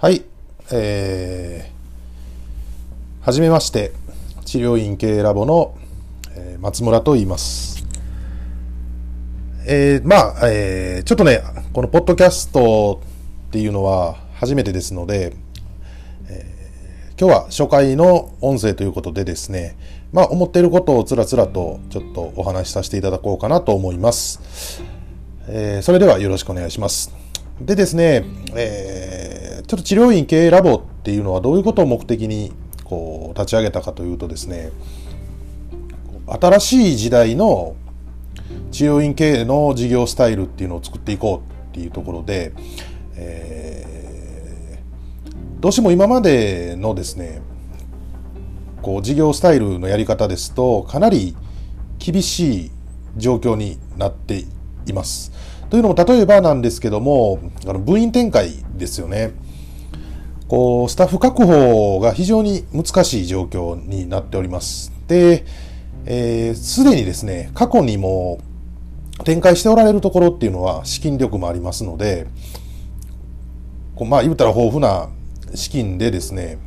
はい、えー、はじめまして、治療院系ラボの、え、松村と言います。えー、まあ、えー、ちょっとね、このポッドキャストっていうのは初めてですので、えー、今日は初回の音声ということでですね、まあ、思っていることをつらつらとちょっとお話しさせていただこうかなと思います。えー、それではよろしくお願いします。でですね、えーちょっと治療院経営ラボっていうのはどういうことを目的にこう立ち上げたかというとですね新しい時代の治療院経営の事業スタイルっていうのを作っていこうっていうところで、えー、どうしても今までのですねこう事業スタイルのやり方ですとかなり厳しい状況になっています。というのも例えばなんですけどもあの部員展開ですよね。こう、スタッフ確保が非常に難しい状況になっております。で、えー、すでにですね、過去にも展開しておられるところっていうのは資金力もありますので、こうまあ言うたら豊富な資金でですね、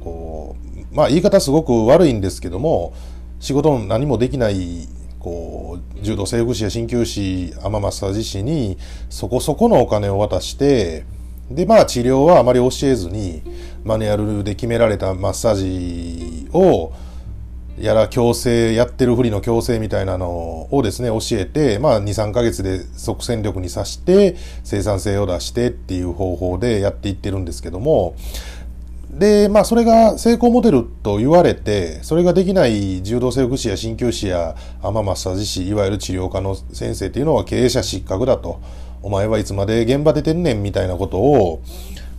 こう、まあ言い方すごく悪いんですけども、仕事何もできないこう柔道整復師や鍼灸師アママッサージ師にそこそこのお金を渡してで、まあ治療はあまり教えずに、マニュアルで決められたマッサージを、やら矯正、やってるふりの矯正みたいなのをですね、教えて、まあ2、3ヶ月で即戦力にさして生産性を出してっていう方法でやっていってるんですけども、で、まあそれが成功モデルと言われて、それができない柔道整復師や鍼灸師やアママッサージ師、いわゆる治療科の先生っていうのは経営者失格だと。お前はいつまで現場出てんねんみたいなことを、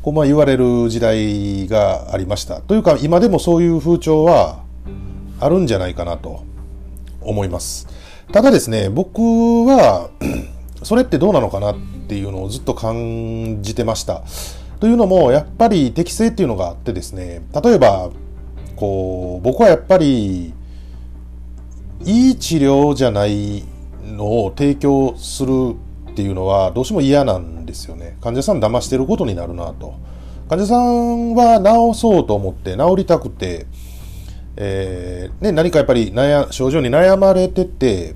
こうまあ言われる時代がありました。というか、今でもそういう風潮はあるんじゃないかなと思います。ただですね、僕は それってどうなのかなっていうのをずっと感じてました。というのも、やっぱり適性っていうのがあってですね、例えば、こう、僕はやっぱり、いい治療じゃないのを提供するっていうのはどうしても嫌なんですよね。患者さん騙してることになるなと。患者さんは治そうと思って治りたくて、えー、ね、何かやっぱり悩症状に悩まれてて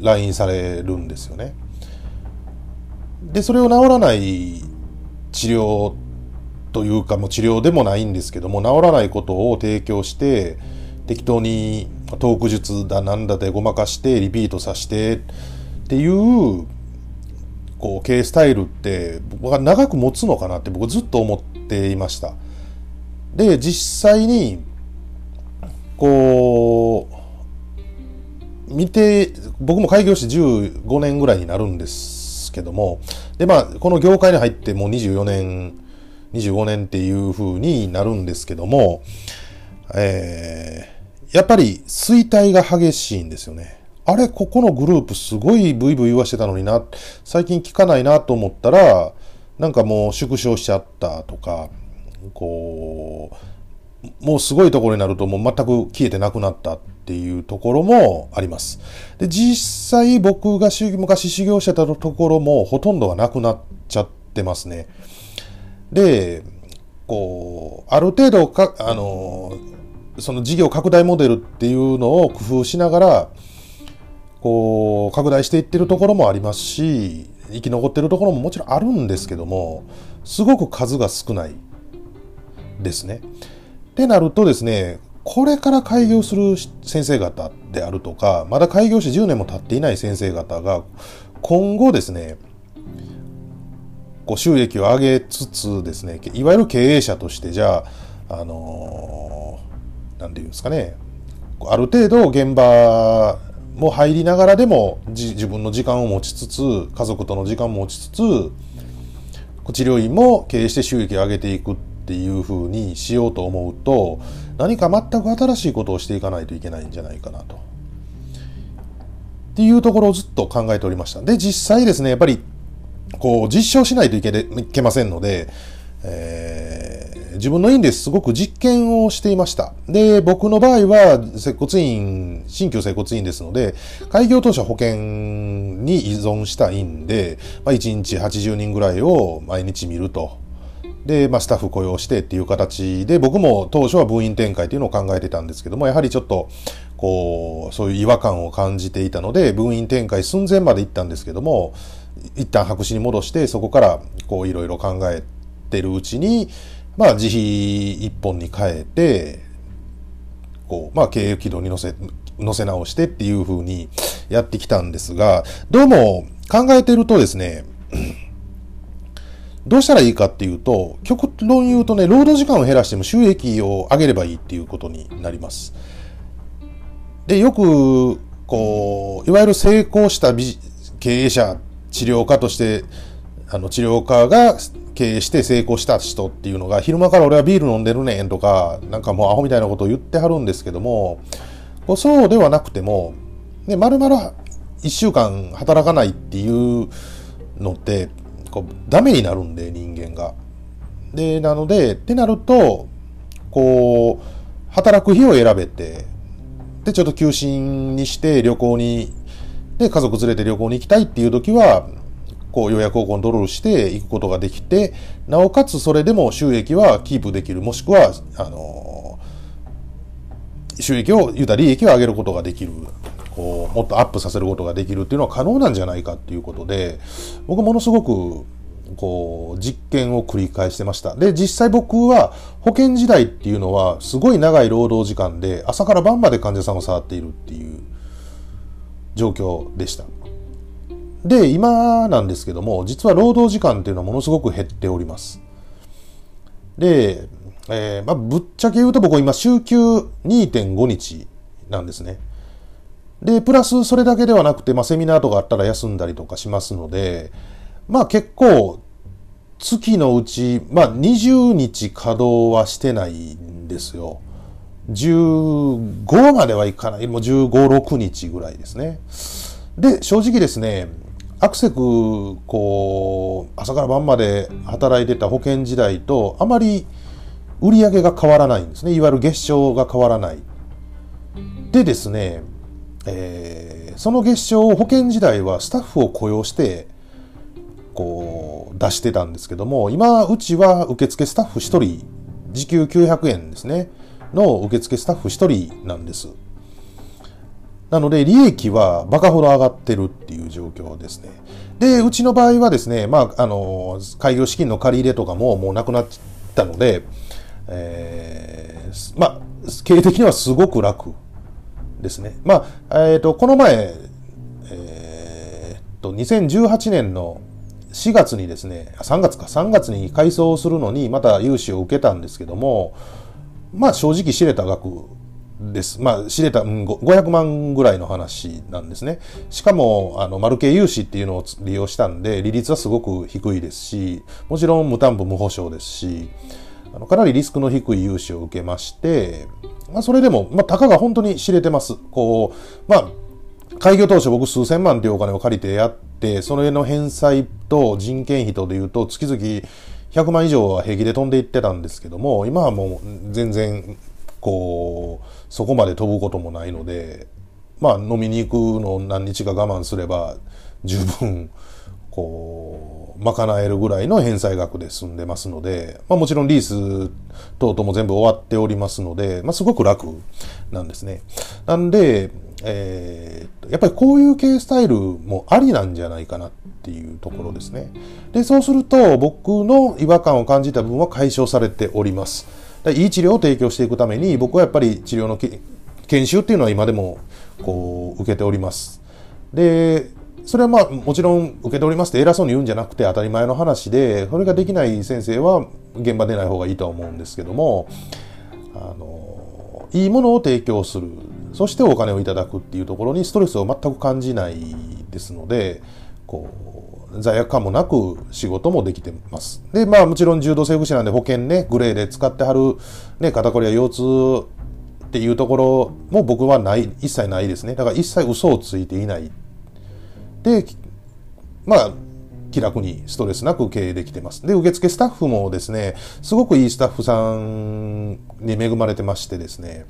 来院されるんですよね。で、それを治らない治療というかもう治療でもないんですけども治らないことを提供して適当にトーク術だなんだでごまかしてリピートさせてっていうこう経営スタイルって僕は長く持つのかなって僕ずっと思っていました。で実際にこう見て僕も開業して15年ぐらいになるんですけどもでまあこの業界に入ってもう24年25年っていう風になるんですけども、えー、やっぱり衰退が激しいんですよね。あれ、ここのグループすごいブイブイ言わしてたのにな、最近聞かないなと思ったら、なんかもう縮小しちゃったとか、こう、もうすごいところになるともう全く消えてなくなったっていうところもあります。で、実際僕が昔修行してたところもほとんどがなくなっちゃってますね。で、こう、ある程度か、あの、その事業拡大モデルっていうのを工夫しながら、こう、拡大していってるところもありますし、生き残ってるところももちろんあるんですけども、すごく数が少ないですね。ってなるとですね、これから開業する先生方であるとか、まだ開業して10年も経っていない先生方が、今後ですね、こう収益を上げつつですね、いわゆる経営者として、じゃあ、あのー、ていうんですかね、ある程度現場も入りながらでも自分の時間を持ちつつ家族との時間も持ちつつ治療院も経営して収益を上げていくっていうふうにしようと思うと何か全く新しいことをしていかないといけないんじゃないかなと。っていうところをずっと考えておりました。で、実際ですね、やっぱりこう実証しないといけいけませんので、えー、自分の院ですごく実験をしていました。で、僕の場合は、接骨院、新旧接骨院ですので、開業当初保険に依存した院で、まあ、1日80人ぐらいを毎日見るとで、まあ、スタッフ雇用してっていう形で、僕も当初は部員展開っていうのを考えてたんですけども、やはりちょっと、こう、そういう違和感を感じていたので、部員展開寸前まで行ったんですけども、一旦白紙に戻して、そこから、こう、いろいろ考えてるうちに、まあ、自費一本に変えて、こう、まあ、経営軌道に乗せ、乗せ直してっていう風にやってきたんですが、どうも考えてるとですね、どうしたらいいかっていうと、極論言うとね、労働時間を減らしても収益を上げればいいっていうことになります。で、よく、こう、いわゆる成功した経営者、治療家として、あの、治療家が経営して成功した人っていうのが、昼間から俺はビール飲んでるねんとか、なんかもうアホみたいなことを言ってはるんですけども、そうではなくても、ね、丸々一週間働かないっていうのって、こう、ダメになるんで、人間が。で、なので、ってなると、こう、働く日を選べて、で、ちょっと休診にして旅行に、で、家族連れて旅行に行きたいっていう時は、こう予約をコントロールしていくことができて、なおかつそれでも収益はキープできる、もしくは、あの収益を、言うた利益を上げることができる。こう、もっとアップさせることができるっていうのは可能なんじゃないかっていうことで、僕ものすごく、こう、実験を繰り返してました。で、実際僕は保険時代っていうのは、すごい長い労働時間で、朝から晩まで患者さんを触っているっていう状況でした。で、今なんですけども、実は労働時間っていうのはものすごく減っております。で、えー、まあ、ぶっちゃけ言うと僕今週休2.5日なんですね。で、プラスそれだけではなくて、まあ、セミナーとかあったら休んだりとかしますので、まあ結構、月のうち、まあ20日稼働はしてないんですよ。15まではいかない。もう15、6日ぐらいですね。で、正直ですね、アクセク、こう、朝から晩まで働いてた保険時代と、あまり売り上げが変わらないんですね。いわゆる月賞が変わらない。でですね、えー、その月賞を保険時代はスタッフを雇用して、こう、出してたんですけども、今、うちは受付スタッフ1人、時給900円ですね、の受付スタッフ1人なんです。なので、利益はバカほど上がってるっていう状況ですね。で、うちの場合はですね、まあ、あの、開業資金の借り入れとかももうなくなったので、えー、まあ、経営的にはすごく楽ですね。まあ、えっ、ー、と、この前、えー、と、2018年の4月にですね、3月か、3月に改装するのにまた融資を受けたんですけども、まあ正直知れた額です。まあ、知れた、うん、500万ぐらいの話なんですね。しかも、あの、丸系融資っていうのを利用したんで、利率はすごく低いですし、もちろん無担保無保証ですし、あのかなりリスクの低い融資を受けまして、まあ、それでも、まあ、たかが本当に知れてます。こう、まあ、開業当初僕数千万というお金を借りてやって、それの返済と人件費とでいうと、月々100万以上は平気で飛んでいってたんですけども、今はもう全然こう、そこまで飛ぶこともないので、まあ飲みに行くの何日か我慢すれば十分、こう、賄えるぐらいの返済額で済んでますので、まあもちろんリース等々も全部終わっておりますので、まあすごく楽なんですね。なんで、えー、やっぱりこういう系スタイルもありなんじゃないかなっていうところですね。で、そうすると僕の違和感を感じた部分は解消されております。いい治療を提供していくために僕はやっぱり治療の研修っていうのは今でもこう受けております。で、それはまあもちろん受けておりますって偉そうに言うんじゃなくて当たり前の話で、それができない先生は現場出ない方がいいとは思うんですけども、あの、いいものを提供する。そしてお金をいただくっていうところにストレスを全く感じないですので、こう、罪悪感もなく仕事もできてます。で、まあもちろん柔道整復師なんで保険ね、グレーで使ってはる、ね、肩こりや腰痛っていうところも僕はない、一切ないですね。だから一切嘘をついていない。で、まあ、気楽にストレスなく経営できてます。で、受付スタッフもですね、すごくいいスタッフさんに恵まれてましてですね、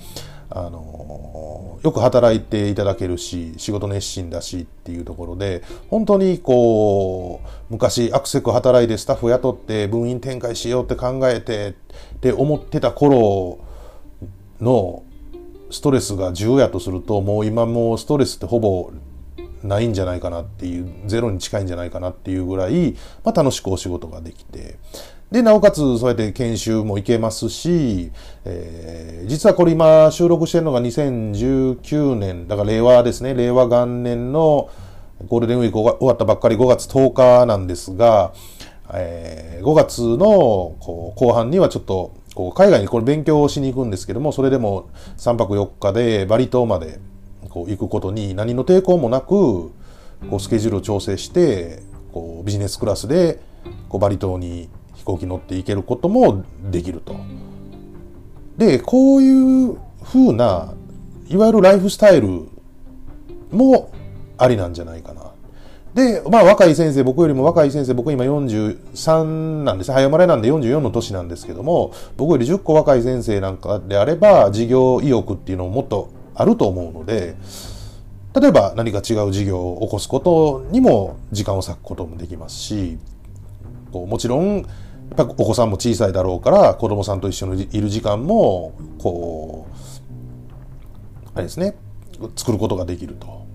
あの、よく働いていただけるし、仕事熱心だしっていうところで、本当にこう、昔アクセク働いてスタッフ雇って分院展開しようって考えてって思ってた頃のストレスが10やとすると、もう今もうストレスってほぼないんじゃないかなっていう、ゼロに近いんじゃないかなっていうぐらい、まあ、楽しくお仕事ができて、で、なおかつ、そうやって研修も行けますし、えー、実はこれ今収録してるのが2019年、だから令和ですね、令和元年のゴールデンウィーク終わったばっかり5月10日なんですが、えー、5月のこう後半にはちょっとこう海外にこれ勉強しに行くんですけども、それでも3泊4日でバリ島までこう行くことに何の抵抗もなくこうスケジュールを調整してこうビジネスクラスでこうバリ島に行機乗って行けることもできると。でこういうふうないわゆるライフスタイルもありなんじゃないかな。で、まあ若い先生、僕よりも若い先生、僕今43なんです。早生まれなんで44の年なんですけども、僕より10個若い先生なんかであれば、事業意欲っていうのももっとあると思うので、例えば何か違う事業を起こすことにも時間を割くこともできますし、こうもちろん、やっぱお子さんも小さいだろうから子供さんと一緒にいる時間もこうあれですね作ることができると。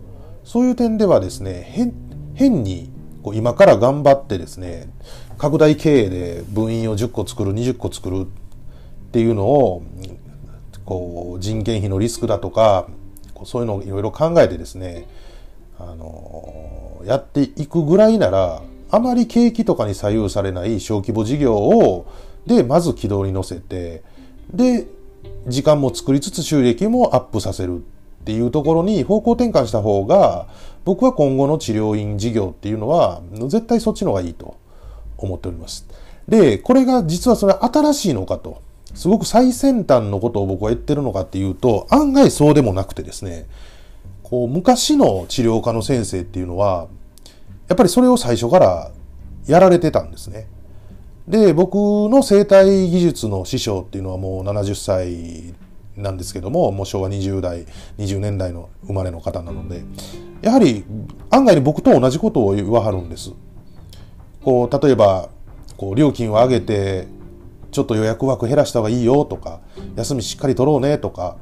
そういう点ではですね変変にこう今から頑張ってですね拡大経営で分院を10個作る20個作るっていうのをこう人件費のリスクだとかそういうのをいろいろ考えてですねあのやっていくぐらいならあまり景気とかに左右されない小規模事業をでまず軌道に乗せてで時間も作りつつ収益もアップさせるっていうところに方向転換した方が僕は今後の治療院事業っていうのは絶対そっちの方がいいと思っております。で、これが実はそれ新しいのかと。すごく最先端のことを僕は言ってるのかっていうと、案外そうでもなくてですね、こう、昔の治療科の先生っていうのは、やっぱりそれを最初からやられてたんですね。で、僕の生体技術の師匠っていうのはもう70歳なんですけども、もう昭和20代、20年代の生まれの方なので、やはり案外に僕と同じことを言わはるんです。こう、例えば、こう、料金を上げて、ちょっと予約枠減らした方がいいよとか、休みしっかり取ろうねとか、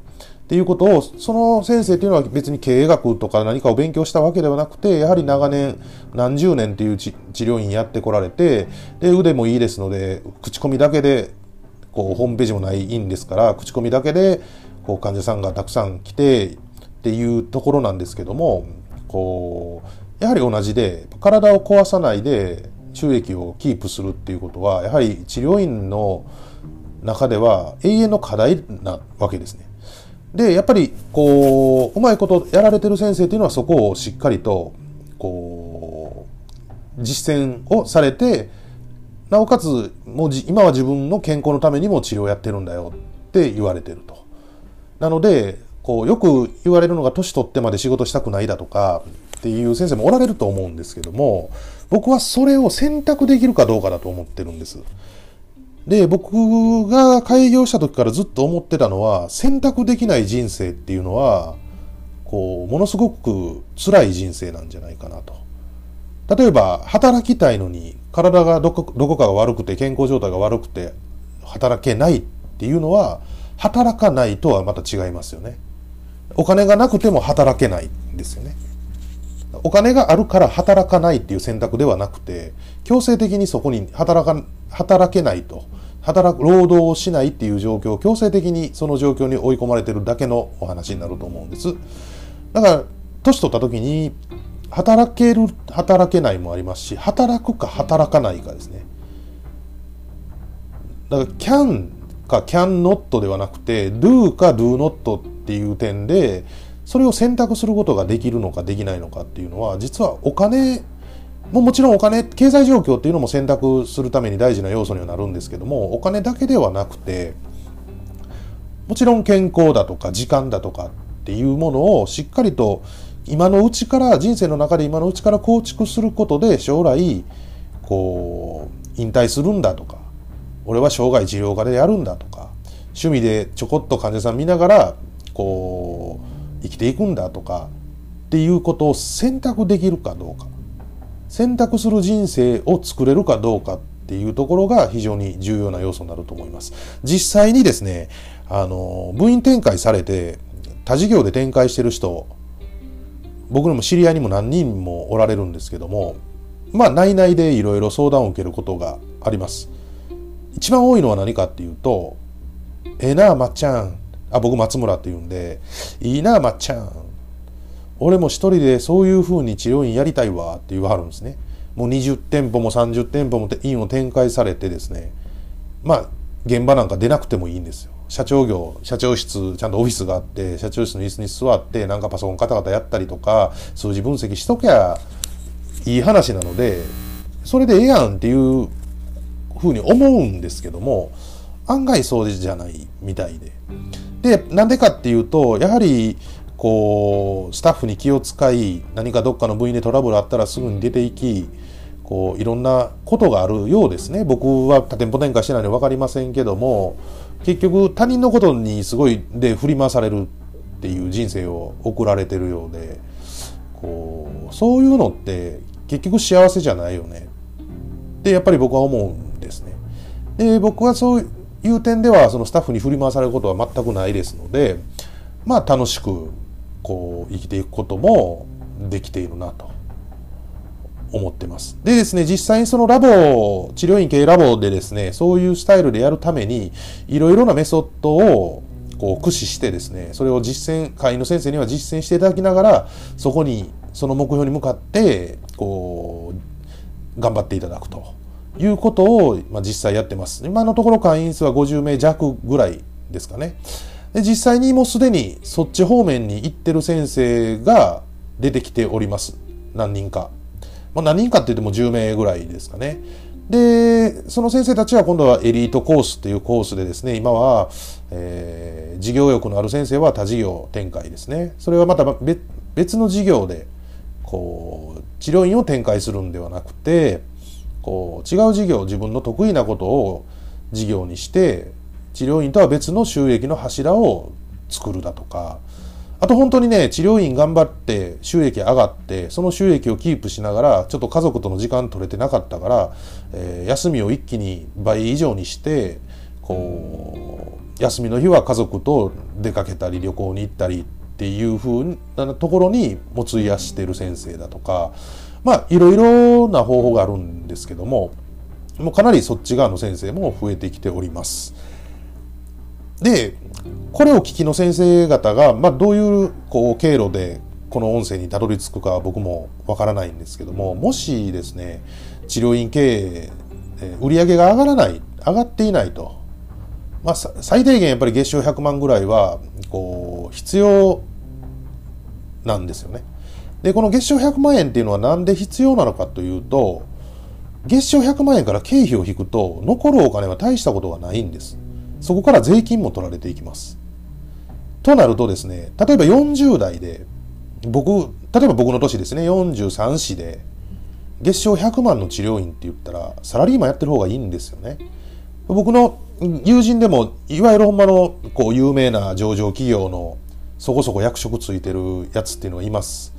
っていうことを、その先生っていうのは別に経営学とか何かを勉強したわけではなくて、やはり長年、何十年っていう治療院やってこられて、で、腕もいいですので、口コミだけで、こう、ホームページもない院ですから、口コミだけで、こう、患者さんがたくさん来て、っていうところなんですけども、こう、やはり同じで、体を壊さないで、収益をキープするっていうことはやはり治療院の中では永遠の課題なわけですね。でやっぱりこううまいことやられてる先生っていうのはそこをしっかりとこう実践をされてなおかつもう今は自分の健康のためにも治療やってるんだよって言われてると。なのでこうよく言われるのが年取ってまで仕事したくないだとかっていう先生もおられると思うんですけども僕はそれを選択できるかどうかだと思ってるんです。で、僕が開業した時からずっと思ってたのは、選択できない人生っていうのは、こう、ものすごく辛い人生なんじゃないかなと。例えば、働きたいのに、体がどこどこかが悪くて、健康状態が悪くて、働けないっていうのは、働かないとはまた違いますよね。お金がなくても働けないんですよね。お金があるから働かないっていう選択ではなくて、強制的にそこに働か、働けないと。働く、労働をしないっていう状況を強制的にその状況に追い込まれてるだけのお話になると思うんです。だから、年取った時に、働ける、働けないもありますし、働くか働かないかですね。だから、can か can not ではなくて、do か do not っていう点で、それを選択することができるのかできないのかっていうのは実はお金ももちろんお金経済状況っていうのも選択するために大事な要素にはなるんですけどもお金だけではなくてもちろん健康だとか時間だとかっていうものをしっかりと今のうちから人生の中で今のうちから構築することで将来こう引退するんだとか俺は生涯治療科でやるんだとか趣味でちょこっと患者さん見ながらこう生きていくんだとかっていうことを選択できるかどうか選択する人生を作れるかどうかっていうところが非常に重要な要素になると思います。実際にですね、あの、部員展開されて他事業で展開してる人、僕のも知り合いにも何人もおられるんですけども、まあ内々でいろいろ相談を受けることがあります。一番多いのは何かっていうと、ええなあ、まっちゃん。あ、僕松村って言うんで、いいな、まっちゃん。俺も一人でそういう風に治療院やりたいわって言わはるんですね。もう20店舗も30店舗も院を展開されてですね、まあ、現場なんか出なくてもいいんですよ。社長業、社長室、ちゃんとオフィスがあって、社長室の椅子に座って、なんかパソコンカタカタやったりとか、数字分析しときゃいい話なので、それでええやんっていうふうに思うんですけども、案外そうじゃないみたいで。で、なんでかっていうと、やはり、こう、スタッフに気を使い、何かどっかの部員でトラブルあったらすぐに出ていき、こういろんなことがあるようですね僕は多店舗展開してないので分かりませんけども結局他人のことにすごいで振り回されるっていう人生を送られてるようでこうそういうのって結局幸せじゃないよねってやっぱり僕は思うんですね。で僕はそういう点ではそのスタッフに振り回されることは全くないですのでまあ楽しくこう生きていくこともできているなと思ってます。でですね、実際にそのラボ、治療院系ラボでですね、そういうスタイルでやるために、いろいろなメソッドをこう駆使してですね、それを実践、会員の先生には実践していただきながら、そこに、その目標に向かって、こう、頑張っていただくということを、まあ、実際やってます。今のところ会員数は50名弱ぐらいですかね。で実際にもうすでにそっち方面に行ってる先生が出てきております。何人か。まあ、何人かって言っても10名ぐらいですかね。で、その先生たちは今度はエリートコースっていうコースでですね、今は、えー、事業欲のある先生は他事業展開ですね。それはまた別の事業で、こう、治療院を展開するんではなくて、こう、違う事業、自分の得意なことを事業にして、治療院とは別の収益の柱を作るだとか、あと本当にね、治療院頑張って収益上がって、その収益をキープしながら、ちょっと家族との時間取れてなかったから、えー、休みを一気に倍以上にして、こう、休みの日は家族と出かけたり旅行に行ったりっていうふうなところにも費やしてる先生だとか、まあ、いろいろな方法があるんですけども、もうかなりそっち側の先生も増えてきております。で、これを聞きの先生方が、まあ、どういうこう経路でこの音声にたどり着くかは僕もわからないんですけども、もしですね、治療院経営、売り上げが上がらない、上がっていないと。まあ、最低限やっぱり月賞100万ぐらいは、こう、必要なんですよね。で、この月賞100万円っていうのはなんで必要なのかというと、月賞100万円から経費を引くと、残るお金は大したことがないんです。そこから税金も取られていきます。となるとですね、例えば40代で、僕、例えば僕の年ですね、43歳で、月賞100万の治療院って言ったら、サラリーマンやってる方がいいんですよね。僕の友人でも、いわゆるほんまの、こう、有名な上場企業の、そこそこ役職ついてるやつっていうのはいます。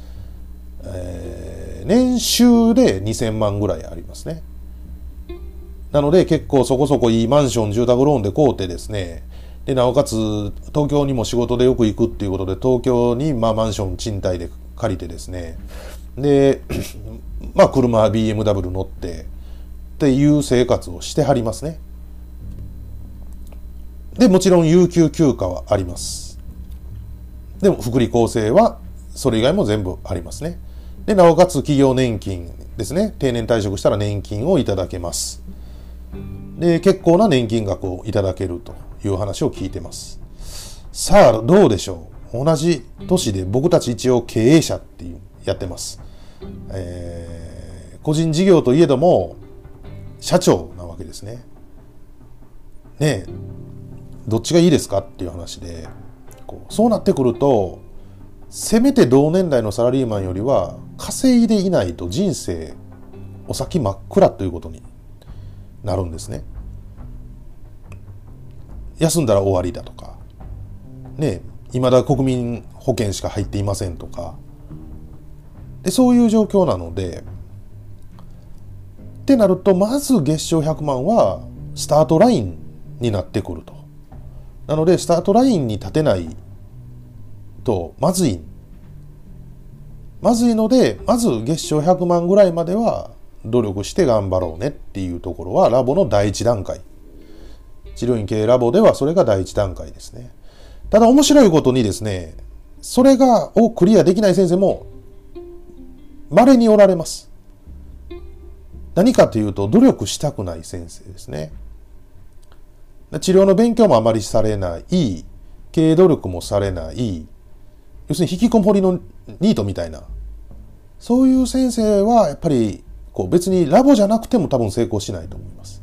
えー、年収で2000万ぐらいありますね。なので結構そこそこいいマンション、住宅ローンで買うてですね、で、なおかつ東京にも仕事でよく行くっていうことで、東京にまあマンション賃貸で借りてですね、で、まあ車 BMW 乗ってっていう生活をしてはりますね。で、もちろん有給休暇はあります。でも福利厚生はそれ以外も全部ありますね。で、なおかつ企業年金ですね。定年退職したら年金をいただけます。で、結構な年金額をいただけるという話を聞いてます。さあ、どうでしょう？同じ年で僕たち一応経営者っていう、やってます。えー、個人事業といえども、社長なわけですね。ねえ、どっちがいいですか？っていう話で、こうそうなってくると、せめて同年代のサラリーマンよりは稼いでいないと人生お先真っ暗ということになるんですね。休んだら終わりだとか、ね、未だ国民保険しか入っていませんとか、でそういう状況なので、ってなると、まず月賞100万はスタートラインになってくると。なので、スタートラインに立てないとまずい。まずいので、まず月賞100万ぐらいまでは努力して頑張ろうねっていうところはラボの第一段階。治療院系ラボではそれが第一段階ですね。ただ面白いことにですね、それが、をクリアできない先生も稀におられます。何かというと努力したくない先生ですね。治療の勉強もあまりされない、経営努力もされない、要するに引きこもりのニートみたいな、そういう先生はやっぱりこう別にラボじゃなくても多分成功しないと思います。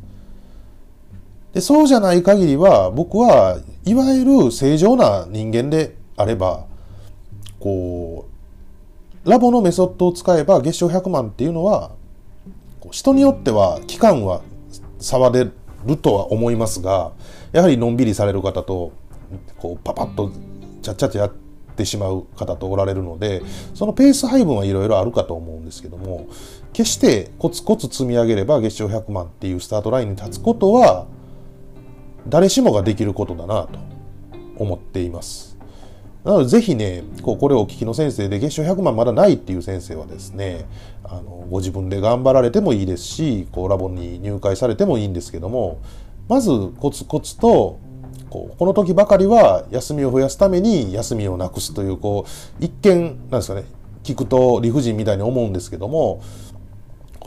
でそうじゃない限りは僕はいわゆる正常な人間であればこうラボのメソッドを使えば月賞100万っていうのは人によっては期間は差は出るとは思いますがやはりのんびりされる方とこうパパッとちゃっちゃとやっててしまう方とおられるのでそのペース配分はいろいろあるかと思うんですけども決してコツコツ積み上げれば月賞100万っていうスタートラインに立つことは誰しもができることだなと思っています。なのでぜひね、こうこれをお聞きの先生で月賞100万まだないっていう先生はですね、あのご自分で頑張られてもいいですし、こうラボに入会されてもいいんですけども、まずコツコツとこうこの時ばかりは休みを増やすために休みをなくすというこう一見なんですかね聞くと理不尽みたいに思うんですけども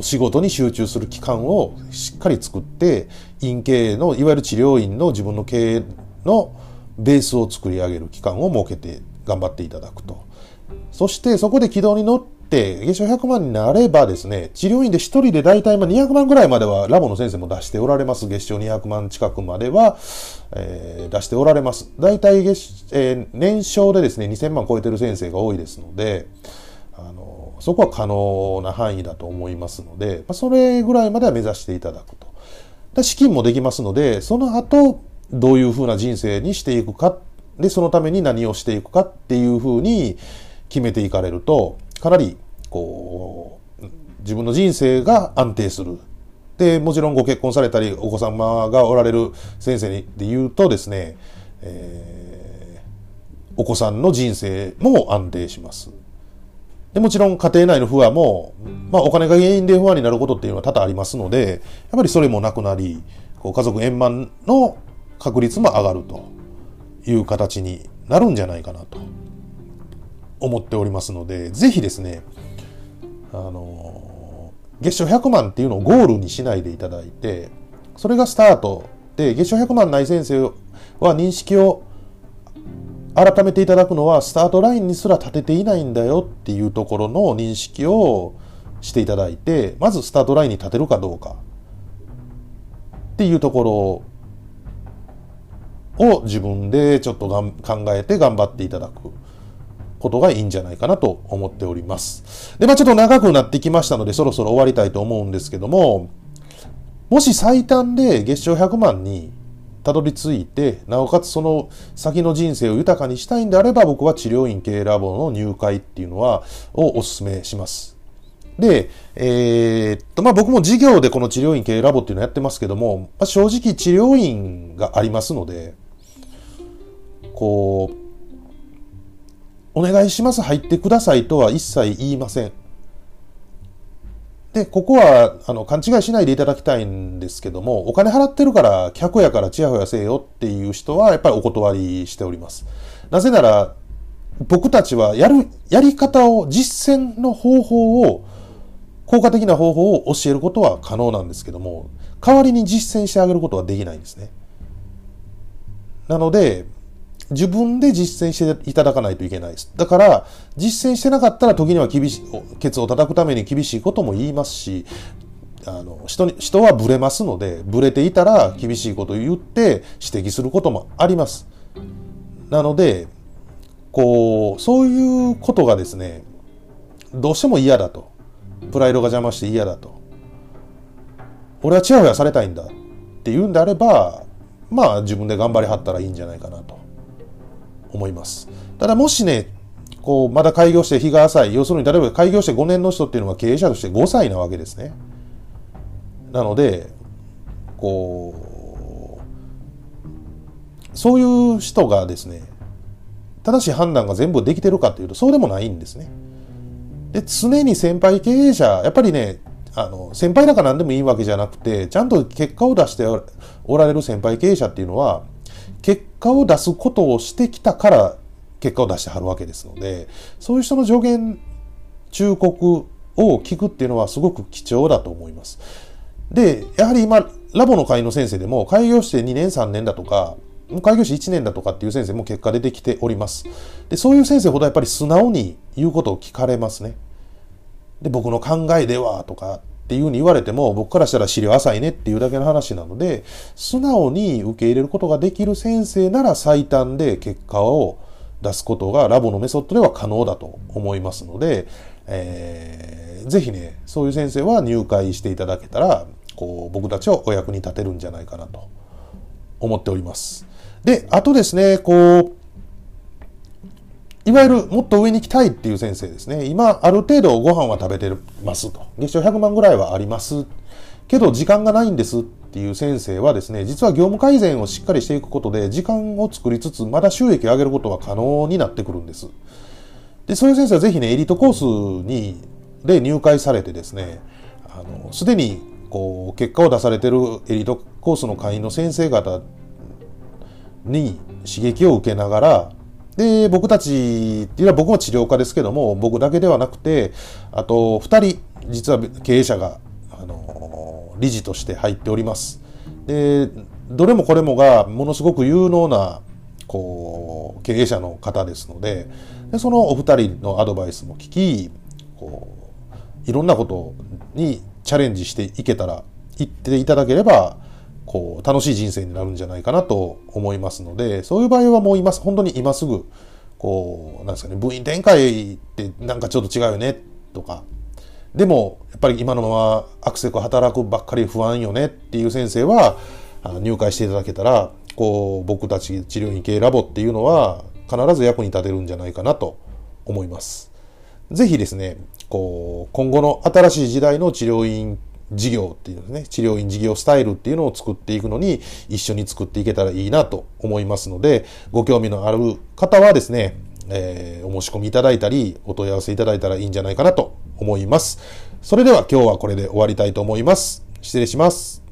仕事に集中する期間をしっかり作って院経営のいわゆる治療院の自分の経営のベースを作り上げる期間を設けて頑張っていただくと。そしてそこで軌道に乗って月賞100万になればですね、治療院で1人で大体ま200万ぐらいまではラボの先生も出しておられます。月賞200万近くまでは、えー、出しておられます。大体月、えー、年商でですね、2000万超えてる先生が多いですので、あのそこは可能な範囲だと思いますので、まあ、それぐらいまでは目指していただくと。資金もできますので、その後、どういうふうな人生にしていくか、で、そのために何をしていくかっていうふうに決めていかれると、かなり、こう、自分の人生が安定する。で、もちろんご結婚されたり、お子様がおられる先生で言うとですね、えー、お子さんの人生も安定します。でもちろん家庭内の不和も、まあお金が原因で不安になることっていうのは多々ありますので、やっぱりそれもなくなり、こう家族円満の確率も上がるという形になるんじゃないかなと思っておりますので、ぜひですね、あの、月賞100万っていうのをゴールにしないでいただいて、それがスタートで、月賞100万ない先生は認識を改めていただくのは、スタートラインにすら立てていないんだよっていうところの認識をしていただいて、まずスタートラインに立てるかどうかっていうところを自分でちょっとがん考えて頑張っていただく。ことがいいんじゃないかなと思っております。で、まあちょっと長くなってきましたのでそろそろ終わりたいと思うんですけども、もし最短で月賞100万にたどり着いて、なおかつその先の人生を豊かにしたいんであれば僕は治療院系ラボの入会っていうのは、をお勧めします。で、えー、っと、まあ、僕も事業でこの治療院系ラボっていうのをやってますけども、まあ、正直治療院がありますので、こう、お願いします、入ってくださいとは一切言いません。で、ここは、あの、勘違いしないでいただきたいんですけども、お金払ってるから、客やからチヤホヤせよっていう人は、やっぱりお断りしております。なぜなら、僕たちはやる、やり方を、実践の方法を、効果的な方法を教えることは可能なんですけども、代わりに実践してあげることはできないんですね。なので、自分で実践していただかないといけないです。だから、実践してなかったら時には厳しい、ケツを叩くために厳しいことも言いますし、あの、人に、人はブレますので、ブレていたら厳しいことを言って指摘することもあります。なので、こう、そういうことがですね、どうしても嫌だと。プライドが邪魔して嫌だと俺はチヤホヤされたいんだって言うんであれば、まあ自分で頑張りはったらいいんじゃないかなと思います。ただもしね、こう、まだ開業して日が浅い、要するに例えば開業して5年の人っていうのは経営者として5歳なわけですね。なので、こう、そういう人がですね、正しい判断が全部できてるかというと、そうでもないんですね。で、常に先輩経営者、やっぱりね、あの、先輩だから何でもいいわけじゃなくて、ちゃんと結果を出しておられる先輩経営者っていうのは、結果を出すことをしてきたから結果を出してはるわけですので、そういう人の助言、忠告を聞くっていうのはすごく貴重だと思います。で、やはり今、ラボの会の先生でも開業して2年3年だとか、開業して1年だとかっていう先生も結果出てきております。で、そういう先生ほどやっぱり素直に言うことを聞かれますね。で、僕の考えではとかっていうふうに言われても、僕からしたら資料浅いねっていうだけの話なので、素直に受け入れることができる先生なら最短で結果を出すことがラボのメソッドでは可能だと思いますので、えー、ぜひね、そういう先生は入会していただけたら、こう、僕たちをお役に立てるんじゃないかなと思っております。で、あとですね、こう、いわゆるもっと上に行きたいっていう先生ですね。今、ある程度ご飯は食べてますと。月賞100万ぐらいはあります。けど時間がないんですっていう先生はですね、実は業務改善をしっかりしていくことで時間を作りつつ、まだ収益を上げることは可能になってくるんです。で、そういう先生はぜひね、エリートコースに、で入会されてですね、あの、すでにこう、結果を出されてるエリートコースの会員の先生方に刺激を受けながら、で、僕たちっていうのは僕も治療家ですけども、僕だけではなくて、あと2人、実は経営者が、あの、理事として入っております。で、どれもこれもがものすごく有能な、こう、経営者の方ですので、でそのお二人のアドバイスも聞き、こう、いろんなことにチャレンジしていけたら、行っていただければ、こう、楽しい人生になるんじゃないかなと思いますので、そういう場合はもう今、本当に今すぐ、こう、なんですかね、部員展開ってなんかちょっと違うよね、とか、でも、やっぱり今のままアクセク働くばっかり不安よねっていう先生は、入会していただけたら、こう、僕たち治療院系ラボっていうのは、必ず役に立てるんじゃないかなと思います。ぜひですね、こう、今後の新しい時代の治療院事業っていうですね、治療院事業スタイルっていうのを作っていくのに一緒に作っていけたらいいなと思いますので、ご興味のある方はですね、えー、お申し込みいただいたり、お問い合わせいただいたらいいんじゃないかなと思います。それでは今日はこれで終わりたいと思います。失礼します。